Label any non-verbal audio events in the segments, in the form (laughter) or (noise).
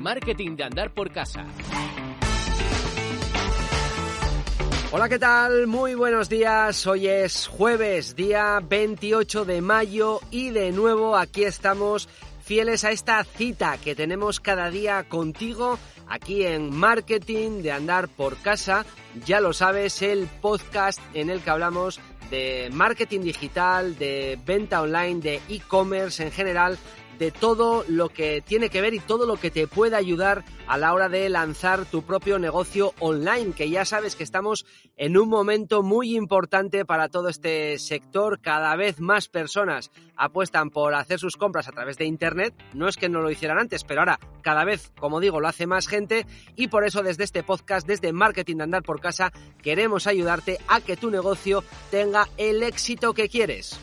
Marketing de andar por casa. Hola, ¿qué tal? Muy buenos días. Hoy es jueves, día 28 de mayo y de nuevo aquí estamos fieles a esta cita que tenemos cada día contigo aquí en Marketing de Andar por Casa. Ya lo sabes, el podcast en el que hablamos de marketing digital, de venta online, de e-commerce en general de todo lo que tiene que ver y todo lo que te puede ayudar a la hora de lanzar tu propio negocio online, que ya sabes que estamos en un momento muy importante para todo este sector. Cada vez más personas apuestan por hacer sus compras a través de Internet. No es que no lo hicieran antes, pero ahora cada vez, como digo, lo hace más gente y por eso desde este podcast, desde Marketing de Andar por Casa, queremos ayudarte a que tu negocio tenga el éxito que quieres.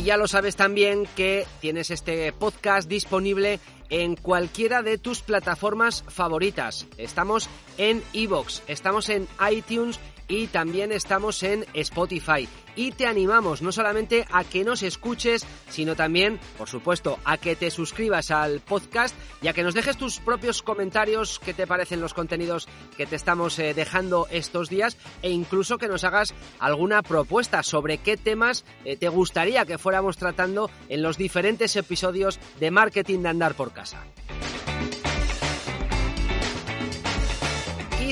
Y ya lo sabes también que tienes este podcast disponible en cualquiera de tus plataformas favoritas. Estamos en Evox, estamos en iTunes y también estamos en Spotify. Y te animamos no solamente a que nos escuches, sino también, por supuesto, a que te suscribas al podcast y a que nos dejes tus propios comentarios, qué te parecen los contenidos que te estamos eh, dejando estos días e incluso que nos hagas alguna propuesta sobre qué temas eh, te gustaría que fuéramos tratando en los diferentes episodios de Marketing de Andar por Casa.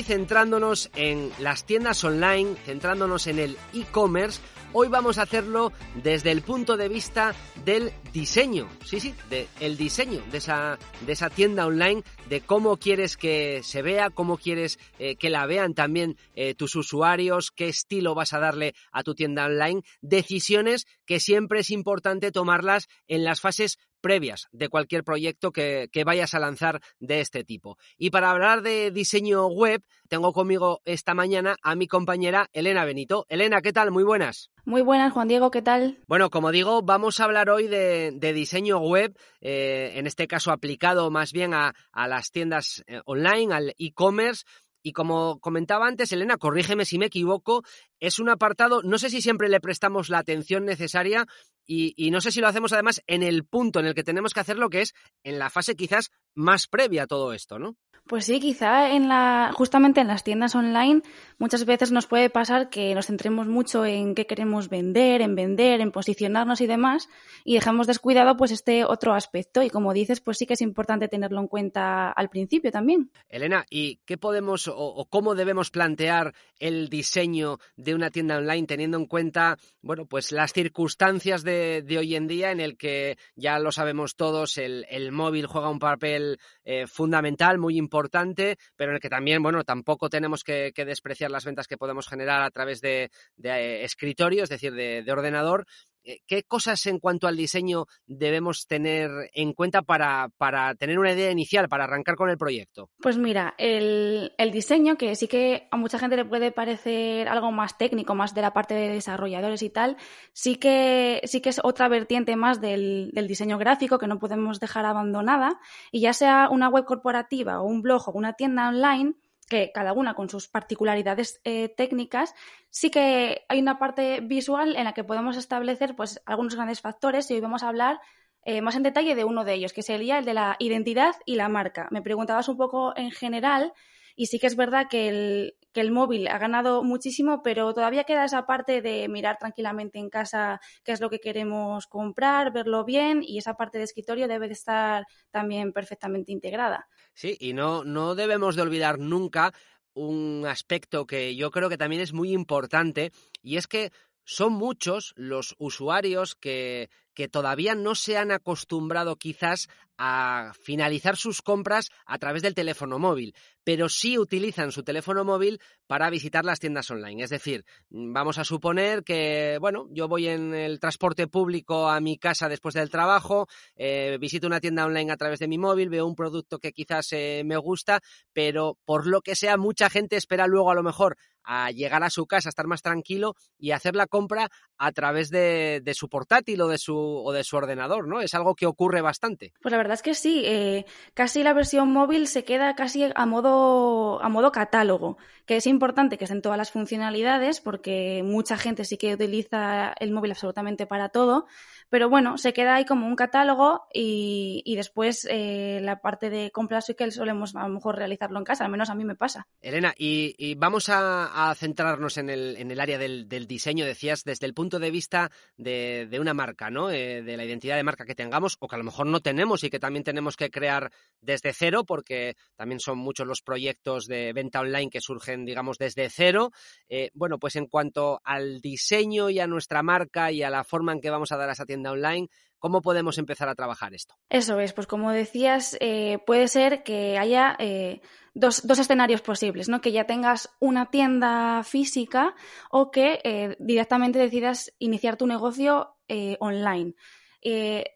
Centrándonos en las tiendas online, centrándonos en el e-commerce, hoy vamos a hacerlo desde el punto de vista del diseño. Sí, sí, del diseño de esa, de esa tienda online, de cómo quieres que se vea, cómo quieres eh, que la vean también eh, tus usuarios, qué estilo vas a darle a tu tienda online. Decisiones que siempre es importante tomarlas en las fases previas de cualquier proyecto que, vayas a lanzar de este tipo. Y para hablar de diseño web, tengo conmigo esta mañana a mi compañera Elena Benito. Elena, ¿qué tal? Muy buenas. Muy buenas, Juan Diego, ¿qué tal? Bueno, como digo, vamos a hablar hoy de, diseño web, eh, en este caso aplicado más bien a, a las tiendas eh, online, al e-commerce. Y como comentaba antes, Elena, corrígeme si me equivoco, es un apartado, no sé si siempre le prestamos la atención necesaria y, no sé si lo hacemos además en el punto en el que tenemos que hacerlo, que es en la fase quizás más previa a todo esto, ¿no? Pues sí, quizá en la, justamente en las tiendas online muchas veces nos puede pasar que nos centremos mucho en qué queremos vender, en vender, en posicionarnos y demás, y dejamos descuidado pues este otro aspecto. Y como dices, pues sí que es importante tenerlo en cuenta al principio también. Elena, ¿y qué podemos o, cómo debemos plantear el diseño de una tienda online teniendo en cuenta, bueno, pues las circunstancias de, hoy en día en el que ya lo sabemos todos, el, móvil juega un papel eh, fundamental, muy importante importante, pero en el que también, bueno, tampoco tenemos que, despreciar las ventas que podemos generar a través de, eh, escritorio, es decir, de, ordenador. Eh, ¿Qué cosas en cuanto al diseño debemos tener en cuenta para, tener una idea inicial, para arrancar con el proyecto? Pues mira, el, diseño, que sí que a mucha gente le puede parecer algo más técnico, más de la parte de desarrolladores y tal, sí que, sí que es otra vertiente más del, del diseño gráfico que no podemos dejar abandonada. Y ya sea una web corporativa o un blog o una tienda online, que cada una con sus particularidades eh, técnicas, sí que hay una parte visual en la que podemos establecer pues, algunos grandes factores y hoy vamos a hablar eh, más en detalle de uno de ellos, que sería el de la identidad y la marca. Me preguntabas un poco en general y sí que es verdad que el, que el móvil ha ganado muchísimo, pero todavía queda esa parte de mirar tranquilamente en casa qué es lo que queremos comprar, verlo bien y esa parte de escritorio debe de estar también perfectamente integrada. Sí, y no, no debemos de olvidar nunca un aspecto que yo creo que también es muy importante y es que son muchos los usuarios que, que todavía no se han acostumbrado quizás a finalizar sus compras a través del teléfono móvil, pero sí utilizan su teléfono móvil para visitar las tiendas online. Es decir, vamos a suponer que, bueno, yo voy en el transporte público a mi casa después del trabajo, eh, visito una tienda online a través de mi móvil, veo un producto que quizás eh, me gusta, pero por lo que sea, mucha gente espera luego a lo mejor a llegar a su casa, estar más tranquilo y hacer la compra a través de su portátil o de su o de su ordenador, ¿no? Es algo que ocurre bastante. Pues la verdad es que sí. Eh, casi la versión móvil se queda casi a modo, a modo catálogo, que es importante que estén todas las funcionalidades porque mucha gente sí que utiliza el móvil absolutamente para todo, pero bueno, se queda ahí como un catálogo y, después eh, la parte de compras sí que solemos a lo mejor realizarlo en casa, al menos a mí me pasa. Elena, y, vamos a, centrarnos en el, en el área del, diseño, decías, desde el punto de vista de, una marca, ¿no? Eh, de la identidad de marca que tengamos o que a lo mejor no tenemos y que también tenemos que crear desde cero, porque también son muchos los proyectos de venta online que surgen, digamos, desde cero. Eh, bueno, pues en cuanto al diseño y a nuestra marca y a la forma en que vamos a dar a esa tienda online. ¿Cómo podemos empezar a trabajar esto? Eso es, pues como decías, eh, puede ser que haya eh, dos, escenarios posibles, ¿no? Que ya tengas una tienda física o que eh, directamente decidas iniciar tu negocio online.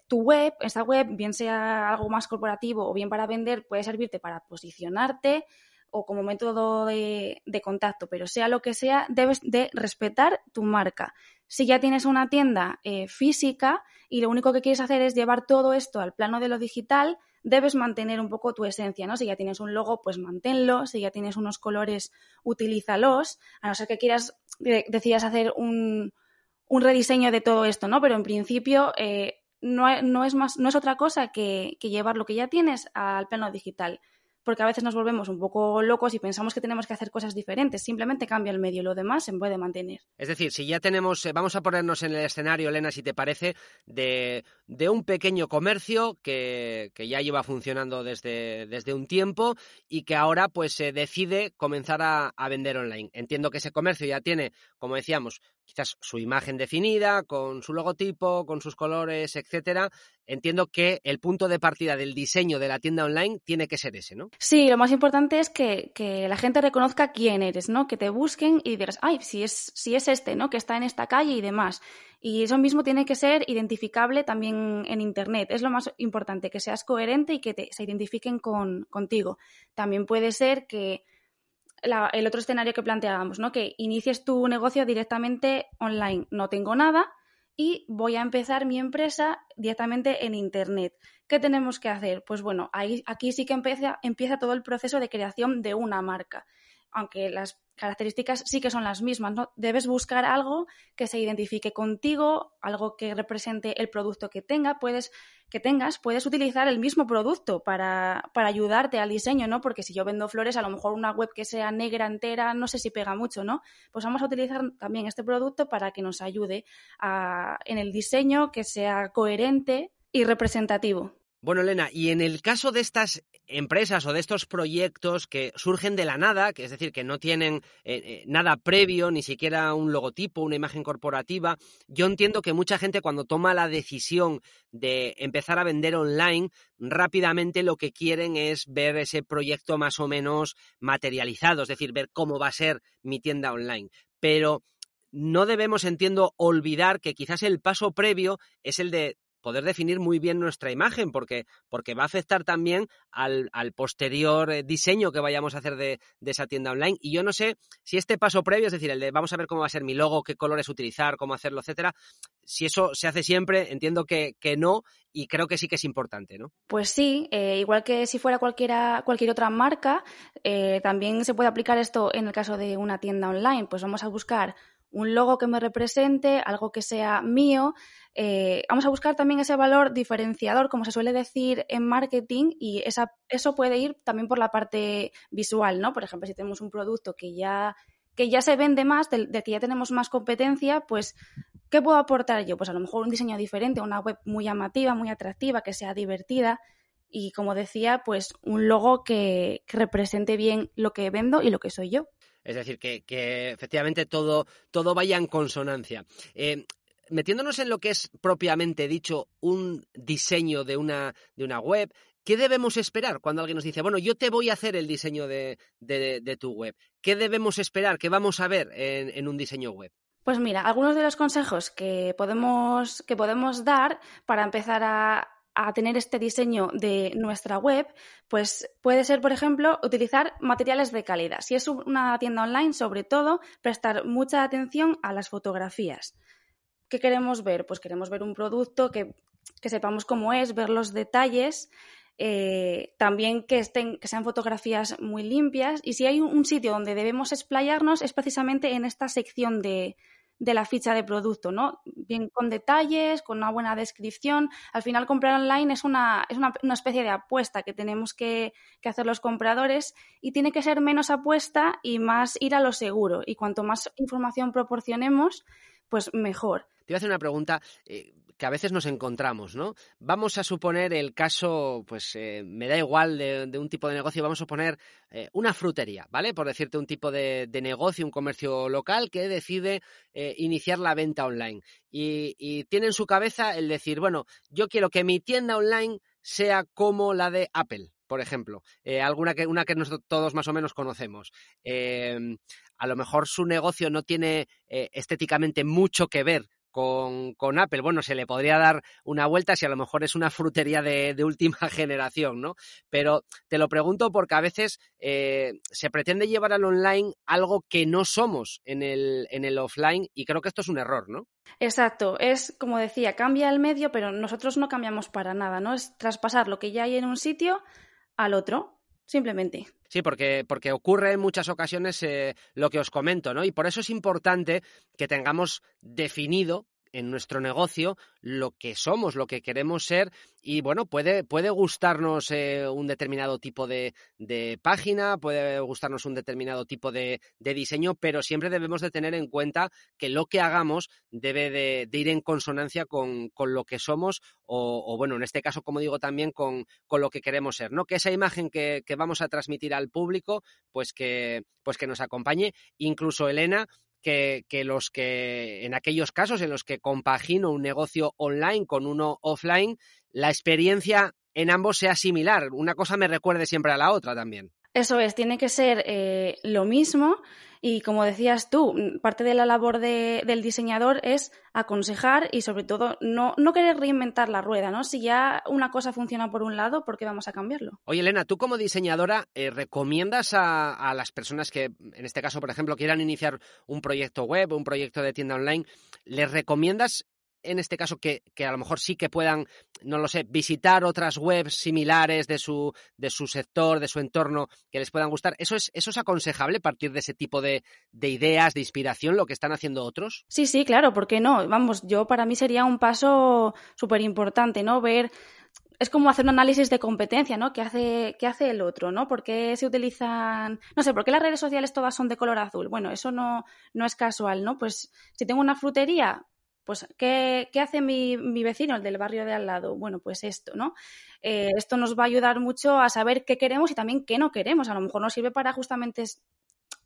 tu web, esta web, bien sea algo más corporativo o bien para vender, puede servirte para posicionarte o como método de, contacto, pero sea lo que sea, debes de respetar tu marca. Si ya tienes una tienda eh, física y lo único que quieres hacer es llevar todo esto al plano de lo digital, debes mantener un poco tu esencia, ¿no? Si ya tienes un logo, pues manténlo, si ya tienes unos colores, utilízalos, a no ser que quieras, decidas hacer un, rediseño de todo esto, ¿no? Pero en principio eh, no, no, es más, no es otra cosa que llevar lo que ya tienes al plano digital porque a veces nos volvemos un poco locos y pensamos que tenemos que hacer cosas diferentes. Simplemente cambia el medio, lo demás se puede mantener. Es decir, si ya tenemos, eh, vamos a ponernos en el escenario, Elena, si te parece, de, un pequeño comercio que, ya lleva funcionando desde, desde, un tiempo y que ahora pues se decide comenzar a, a vender online. Entiendo que ese comercio ya tiene, como decíamos, quizás su imagen definida, con su logotipo, con sus colores, etcétera. Entiendo que el punto de partida del diseño de la tienda online tiene que ser ese, ¿no? Sí, lo más importante es que, la gente reconozca quién eres, ¿no? Que te busquen y digas, ay, si es, si es este, ¿no? Que está en esta calle y demás. Y eso mismo tiene que ser identificable también en Internet. Es lo más importante, que seas coherente y que te, se identifiquen con, contigo. También puede ser que el otro escenario que planteábamos, ¿no? Que inicies tu negocio directamente online. No tengo nada y voy a empezar mi empresa directamente en Internet. ¿Qué tenemos que hacer? Pues bueno, ahí, aquí sí que empieza, empieza todo el proceso de creación de una marca. Aunque las características sí que son las mismas, ¿no? Debes buscar algo que se identifique contigo, algo que represente el producto que tenga, puedes que tengas, puedes utilizar el mismo producto para, para, ayudarte al diseño, ¿no? Porque si yo vendo flores, a lo mejor una web que sea negra entera, no sé si pega mucho, ¿no? Pues vamos a utilizar también este producto para que nos ayude a, en el diseño, que sea coherente y representativo. Bueno, Elena, y en el caso de estas empresas o de estos proyectos que surgen de la nada, que es decir, que no tienen eh, eh, nada previo, ni siquiera un logotipo, una imagen corporativa, yo entiendo que mucha gente cuando toma la decisión de empezar a vender online, rápidamente lo que quieren es ver ese proyecto más o menos materializado, es decir, ver cómo va a ser mi tienda online. Pero no debemos, entiendo, olvidar que quizás el paso previo es el de poder definir muy bien nuestra imagen, porque, porque va a afectar también al, posterior eh, diseño que vayamos a hacer de, esa tienda online. Y yo no sé si este paso previo, es decir, el de vamos a ver cómo va a ser mi logo, qué colores utilizar, cómo hacerlo, etcétera, si eso se hace siempre, entiendo que, que no, y creo que sí que es importante, ¿no? Pues sí, eh, igual que si fuera cualquiera, cualquier otra marca, eh, también se puede aplicar esto en el caso de una tienda online. Pues vamos a buscar un logo que me represente, algo que sea mío. Eh, vamos a buscar también ese valor diferenciador, como se suele decir en marketing, y esa, eso puede ir también por la parte visual, ¿no? Por ejemplo, si tenemos un producto que ya, que ya se vende más, del, que ya tenemos más competencia, pues, ¿qué puedo aportar yo? Pues a lo mejor un diseño diferente, una web muy llamativa, muy atractiva, que sea divertida. Y como decía, pues un logo que represente bien lo que vendo y lo que soy yo. Es decir, que, efectivamente todo, todo vaya en consonancia. Eh, metiéndonos en lo que es propiamente dicho un diseño de una, de una web, ¿qué debemos esperar cuando alguien nos dice, bueno, yo te voy a hacer el diseño de, tu web? ¿Qué debemos esperar? ¿Qué vamos a ver en, en, un diseño web? Pues mira, algunos de los consejos que podemos, que podemos dar para empezar a, a tener este diseño de nuestra web, pues puede ser, por ejemplo, utilizar materiales de calidad. Si es una tienda online, sobre todo, prestar mucha atención a las fotografías. ¿qué queremos ver? Pues queremos ver un producto que, que sepamos cómo es, ver los detalles, eh, también que, estén, que sean fotografías muy limpias. Y si hay un, sitio donde debemos explayarnos es precisamente en esta sección de, de la ficha de producto, ¿no? Bien con detalles, con una buena descripción. Al final comprar online es una, es una, una especie de apuesta que tenemos que, que, hacer los compradores y tiene que ser menos apuesta y más ir a lo seguro. Y cuanto más información proporcionemos, pues mejor. Te voy a hacer una pregunta. Eh, que a veces nos encontramos, ¿no? Vamos a suponer el caso, pues eh, me da igual de, un tipo de negocio, vamos a suponer eh, una frutería, ¿vale? Por decirte un tipo de, negocio, un comercio local que decide eh, iniciar la venta online y, tiene en su cabeza el decir, bueno, yo quiero que mi tienda online sea como la de Apple, por ejemplo, alguna que una que nosotros todos más o menos conocemos. Em, a lo mejor su negocio no tiene estéticamente mucho que ver con, con, Apple. Bueno, se le podría dar una vuelta si a lo mejor es una frutería de, última (laughs) generación, ¿no? Pero te lo pregunto porque a veces eh, se pretende llevar al online algo que no somos en el, en el offline y creo que esto es un error, ¿no? Exacto, es como decía, cambia el medio, pero nosotros no cambiamos para nada, ¿no? Es traspasar lo que ya hay en un sitio al otro, simplemente. Sí, porque, porque ocurre en muchas ocasiones eh, lo que os comento, ¿no? Y por eso es importante que tengamos definido en nuestro negocio lo que somos, lo que queremos ser y bueno, puede, puede gustarnos eh, un determinado tipo de, de, página, puede gustarnos un determinado tipo de, de, diseño, pero siempre debemos de tener en cuenta que lo que hagamos debe de, ir en consonancia con, con lo que somos o, o, bueno, en este caso, como digo, también con, con, lo que queremos ser, ¿no? Que esa imagen que, que vamos a transmitir al público, pues que, pues que nos acompañe. Incluso Elena, que, los que en aquellos casos en los que compagino un negocio online con uno offline, la experiencia en ambos sea similar. Una cosa me recuerde siempre a la otra también. Eso es, tiene que ser eh, lo mismo y como decías tú, parte de la labor del diseñador es aconsejar y sobre todo no, no, querer reinventar la rueda, ¿no? Si ya una cosa funciona por un lado, ¿por qué vamos a cambiarlo? Oye, Elena, tú como diseñadora, eh, ¿recomiendas a, a, las personas que, en este caso, por ejemplo, quieran iniciar un proyecto web, un proyecto de tienda online, ¿les recomiendas en este caso que, a lo mejor sí que puedan, no lo sé, visitar otras webs similares de su, de su sector, de su entorno, que les puedan gustar. ¿Eso es, eso es aconsejable partir de ese tipo de, de ideas, de inspiración, lo que están haciendo otros? Sí, sí, claro, ¿por qué no? Vamos, yo para mí sería un paso súper importante, ¿no? Ver es como hacer un análisis de competencia, ¿no? ¿Qué hace, ¿Qué hace el otro, ¿no? ¿Por qué se utilizan, no sé, por qué las redes sociales todas son de color azul? Bueno, eso no, no es casual, ¿no? Pues si tengo una frutería, pues, ¿qué, hace mi, mi, vecino, el del barrio de al lado? Bueno, pues esto, ¿no? Eh, esto nos va a ayudar mucho a saber qué queremos y también qué no queremos. A lo mejor nos sirve para justamente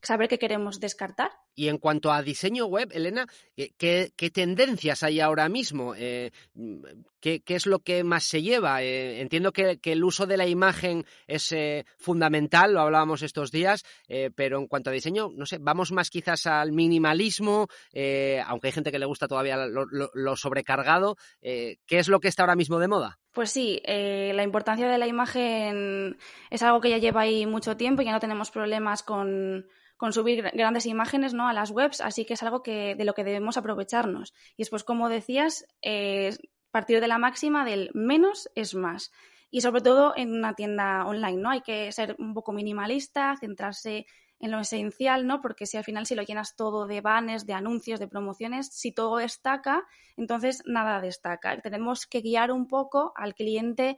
saber qué queremos descartar. Y en cuanto a diseño web, Elena, ¿qué, tendencias hay ahora mismo? Eh, ¿qué, es lo que más se lleva? Eh, entiendo que, el uso de la imagen es eh, fundamental, lo hablábamos estos días, pero en cuanto a diseño, no sé, vamos más quizás al minimalismo, aunque hay gente que le gusta todavía lo, sobrecargado. ¿Qué es lo que está ahora mismo de moda? Pues sí, la importancia de la imagen es algo que ya lleva ahí mucho tiempo y ya no tenemos problemas con, con subir grandes imágenes ¿no? a las webs, así que es algo que, de lo que debemos aprovecharnos. Y después, como decías, eh, partir de la máxima del menos es más. Y sobre todo en una tienda online, ¿no? Hay que ser un poco minimalista, centrarse en lo esencial, ¿no? Porque si al final si lo llenas todo de banners, de anuncios, de promociones, si todo destaca, entonces nada destaca. Tenemos que guiar un poco al cliente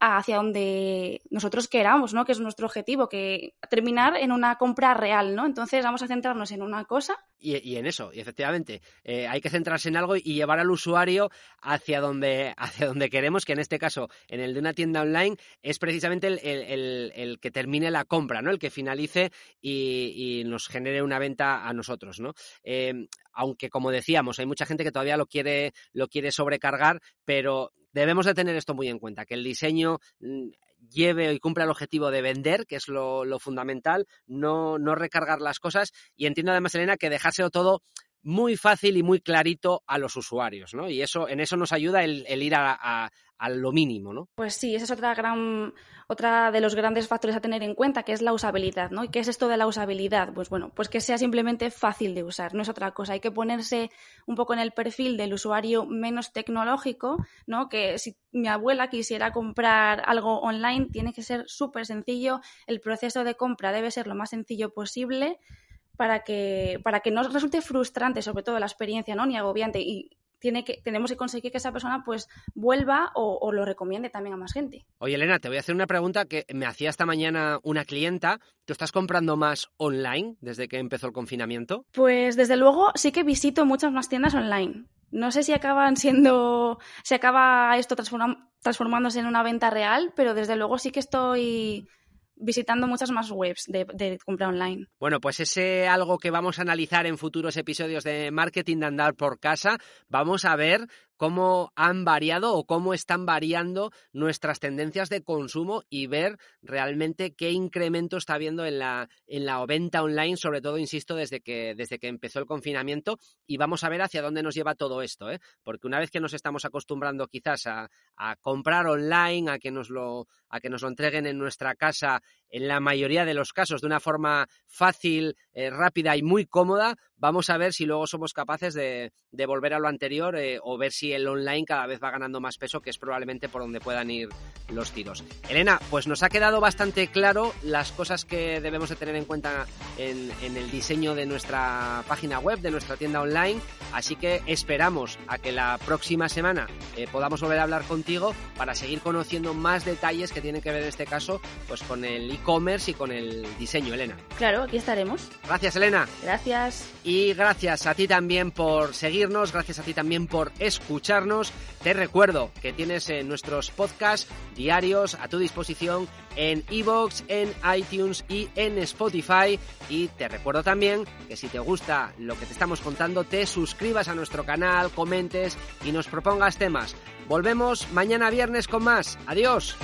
hacia donde nosotros queramos, ¿no? Que es nuestro objetivo, que terminar en una compra real, ¿no? Entonces vamos a centrarnos en una cosa. Y, en eso, y efectivamente, eh, hay que centrarse en algo y llevar al usuario hacia donde, (laughs) hacia donde queremos, que en este caso, en el de una tienda online, es precisamente el, que termine la compra, ¿no? El que finalice y, nos genere una venta a nosotros, ¿no? Eh, aunque, como decíamos, hay mucha gente que todavía lo quiere, lo quiere sobrecargar, pero debemos de tener esto muy en cuenta, que el diseño mm, lleve y cumpla el objetivo de vender, que es lo, fundamental, no, no recargar las cosas. Y entiendo además, Elena, que dejárselo todo muy fácil y muy clarito a los usuarios, ¿no? Y eso, en eso nos ayuda el, ir a, a lo mínimo, ¿no? Pues sí, esa es otra gran, otra de los grandes factores a tener en cuenta, que es la usabilidad, ¿no? ¿Y qué es esto de la usabilidad? Pues bueno, pues que sea simplemente fácil de usar, no es otra cosa. Hay que ponerse un poco en el perfil del usuario menos tecnológico, ¿no? Que si mi abuela quisiera comprar algo online, tiene que ser súper sencillo. El proceso de compra debe ser lo más sencillo posible para que, para que no resulte frustrante, sobre todo la experiencia, ¿no? Ni agobiante. Y tiene que, tenemos que conseguir que esa persona pues vuelva o, lo recomiende también a más gente. Oye, Elena, te voy a hacer una pregunta que me hacía esta mañana una clienta. ¿Tú estás comprando más online desde que empezó el confinamiento? Pues desde luego sí que visito muchas más tiendas online. No sé si acaban siendo, si acaba esto transformándose en una venta real, pero desde luego sí que estoy visitando muchas más webs de, compra online. Bueno, pues ese algo que vamos a analizar en futuros episodios de Marketing de Andar por Casa, vamos a ver cómo han variado o cómo están variando nuestras tendencias de consumo y ver realmente qué incremento está habiendo en la, en la venta online, sobre todo, insisto, desde que, desde que empezó el confinamiento y vamos a ver hacia dónde nos lleva todo esto, ¿eh? porque una vez que nos estamos acostumbrando quizás a, a comprar online, a que, nos lo, a que nos lo entreguen en nuestra casa en la mayoría de los casos de una forma fácil, eh, rápida y muy cómoda, vamos a ver si luego somos capaces de, volver a lo anterior eh, o ver si el online cada vez va ganando más peso, que es probablemente por donde puedan ir los tiros. Elena, pues nos ha quedado bastante claro las cosas que debemos de tener en cuenta en, el diseño de nuestra página web, de nuestra tienda online, así que esperamos a que la próxima semana eh, podamos volver a hablar contigo para seguir conociendo más detalles que tienen que ver en este caso pues con el e-commerce y con el diseño, Elena. Claro, aquí estaremos. Gracias, Elena. Gracias. Y gracias a ti también por seguirnos, gracias a ti también por escucharnos. Te recuerdo que tienes en nuestros podcasts diarios a tu disposición en iVoox, en iTunes y en Spotify. Y te recuerdo también que si te gusta lo que te estamos contando, te suscribas a nuestro canal, comentes y nos propongas temas. Volvemos mañana viernes con más. Adiós.